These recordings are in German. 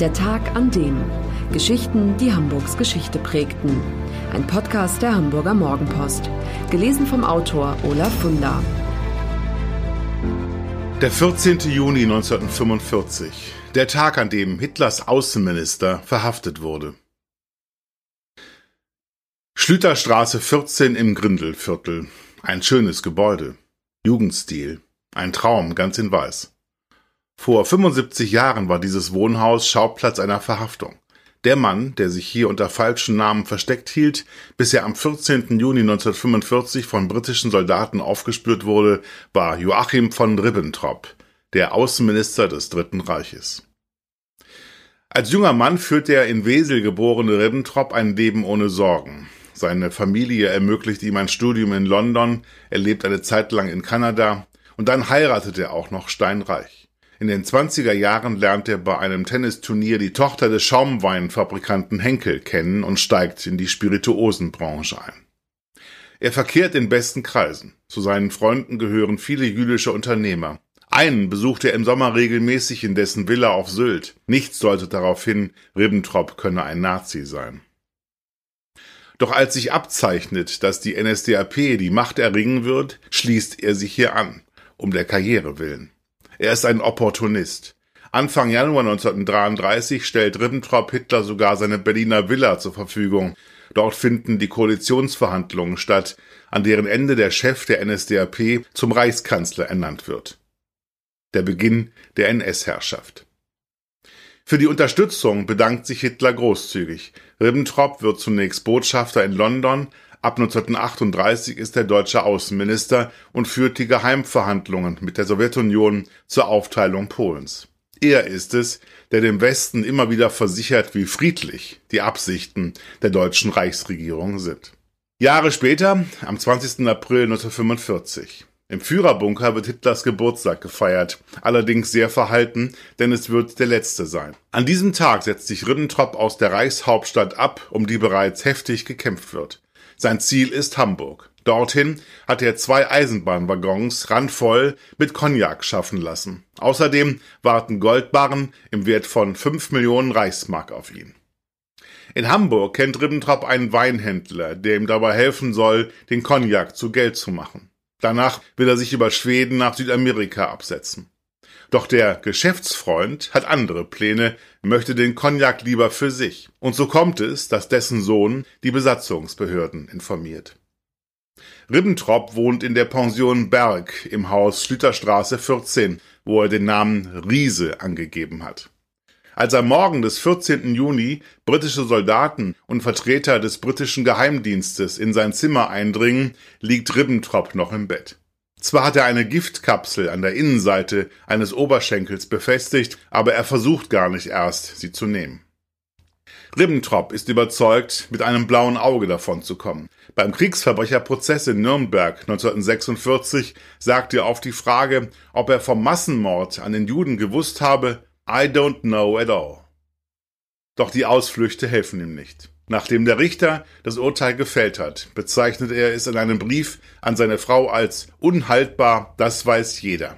Der Tag an dem. Geschichten, die Hamburgs Geschichte prägten. Ein Podcast der Hamburger Morgenpost. Gelesen vom Autor Olaf Funder. Der 14. Juni 1945. Der Tag, an dem Hitlers Außenminister verhaftet wurde. Schlüterstraße 14 im Grindelviertel. Ein schönes Gebäude. Jugendstil. Ein Traum, ganz in weiß. Vor 75 Jahren war dieses Wohnhaus Schauplatz einer Verhaftung. Der Mann, der sich hier unter falschen Namen versteckt hielt, bis er am 14. Juni 1945 von britischen Soldaten aufgespürt wurde, war Joachim von Ribbentrop, der Außenminister des Dritten Reiches. Als junger Mann führte er in Wesel geborene Ribbentrop ein Leben ohne Sorgen. Seine Familie ermöglichte ihm ein Studium in London, er lebt eine Zeit lang in Kanada und dann heiratet er auch noch steinreich. In den 20er Jahren lernt er bei einem Tennisturnier die Tochter des Schaumweinfabrikanten Henkel kennen und steigt in die Spirituosenbranche ein. Er verkehrt in besten Kreisen. Zu seinen Freunden gehören viele jüdische Unternehmer. Einen besucht er im Sommer regelmäßig in dessen Villa auf Sylt. Nichts deutet darauf hin, Ribbentrop könne ein Nazi sein. Doch als sich abzeichnet, dass die NSDAP die Macht erringen wird, schließt er sich hier an, um der Karriere willen. Er ist ein Opportunist. Anfang Januar 1933 stellt Ribbentrop Hitler sogar seine Berliner Villa zur Verfügung. Dort finden die Koalitionsverhandlungen statt, an deren Ende der Chef der NSDAP zum Reichskanzler ernannt wird. Der Beginn der NS-Herrschaft. Für die Unterstützung bedankt sich Hitler großzügig. Ribbentrop wird zunächst Botschafter in London, Ab 1938 ist er deutscher Außenminister und führt die Geheimverhandlungen mit der Sowjetunion zur Aufteilung Polens. Er ist es, der dem Westen immer wieder versichert, wie friedlich die Absichten der deutschen Reichsregierung sind. Jahre später, am 20. April 1945. Im Führerbunker wird Hitlers Geburtstag gefeiert, allerdings sehr verhalten, denn es wird der letzte sein. An diesem Tag setzt sich Ribbentrop aus der Reichshauptstadt ab, um die bereits heftig gekämpft wird. Sein Ziel ist Hamburg. Dorthin hat er zwei Eisenbahnwaggons randvoll mit Cognac schaffen lassen. Außerdem warten Goldbarren im Wert von fünf Millionen Reichsmark auf ihn. In Hamburg kennt Ribbentrop einen Weinhändler, der ihm dabei helfen soll, den Cognac zu Geld zu machen. Danach will er sich über Schweden nach Südamerika absetzen. Doch der Geschäftsfreund hat andere Pläne, möchte den Cognac lieber für sich. Und so kommt es, dass dessen Sohn die Besatzungsbehörden informiert. Ribbentrop wohnt in der Pension Berg im Haus Schlüterstraße 14, wo er den Namen Riese angegeben hat. Als am Morgen des 14. Juni britische Soldaten und Vertreter des britischen Geheimdienstes in sein Zimmer eindringen, liegt Ribbentrop noch im Bett. Zwar hat er eine Giftkapsel an der Innenseite eines Oberschenkels befestigt, aber er versucht gar nicht erst, sie zu nehmen. Ribbentrop ist überzeugt, mit einem blauen Auge davon zu kommen. Beim Kriegsverbrecherprozess in Nürnberg 1946 sagt er auf die Frage, ob er vom Massenmord an den Juden gewusst habe, I don't know at all. Doch die Ausflüchte helfen ihm nicht. Nachdem der Richter das Urteil gefällt hat, bezeichnet er es in einem Brief an seine Frau als unhaltbar, das weiß jeder.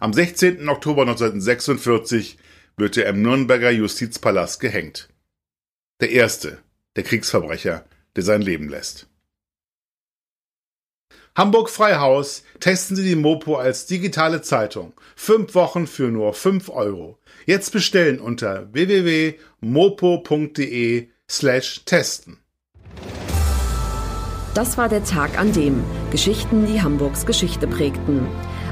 Am 16. Oktober 1946 wird er im Nürnberger Justizpalast gehängt. Der erste der Kriegsverbrecher, der sein Leben lässt. Hamburg Freihaus testen Sie die Mopo als digitale Zeitung. Fünf Wochen für nur fünf Euro. Jetzt bestellen unter www.mopo.de slash testen. Das war der Tag an dem Geschichten, die Hamburgs Geschichte prägten.